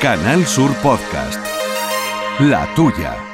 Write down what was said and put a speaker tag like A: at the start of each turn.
A: Canal Sur Podcast. La tuya.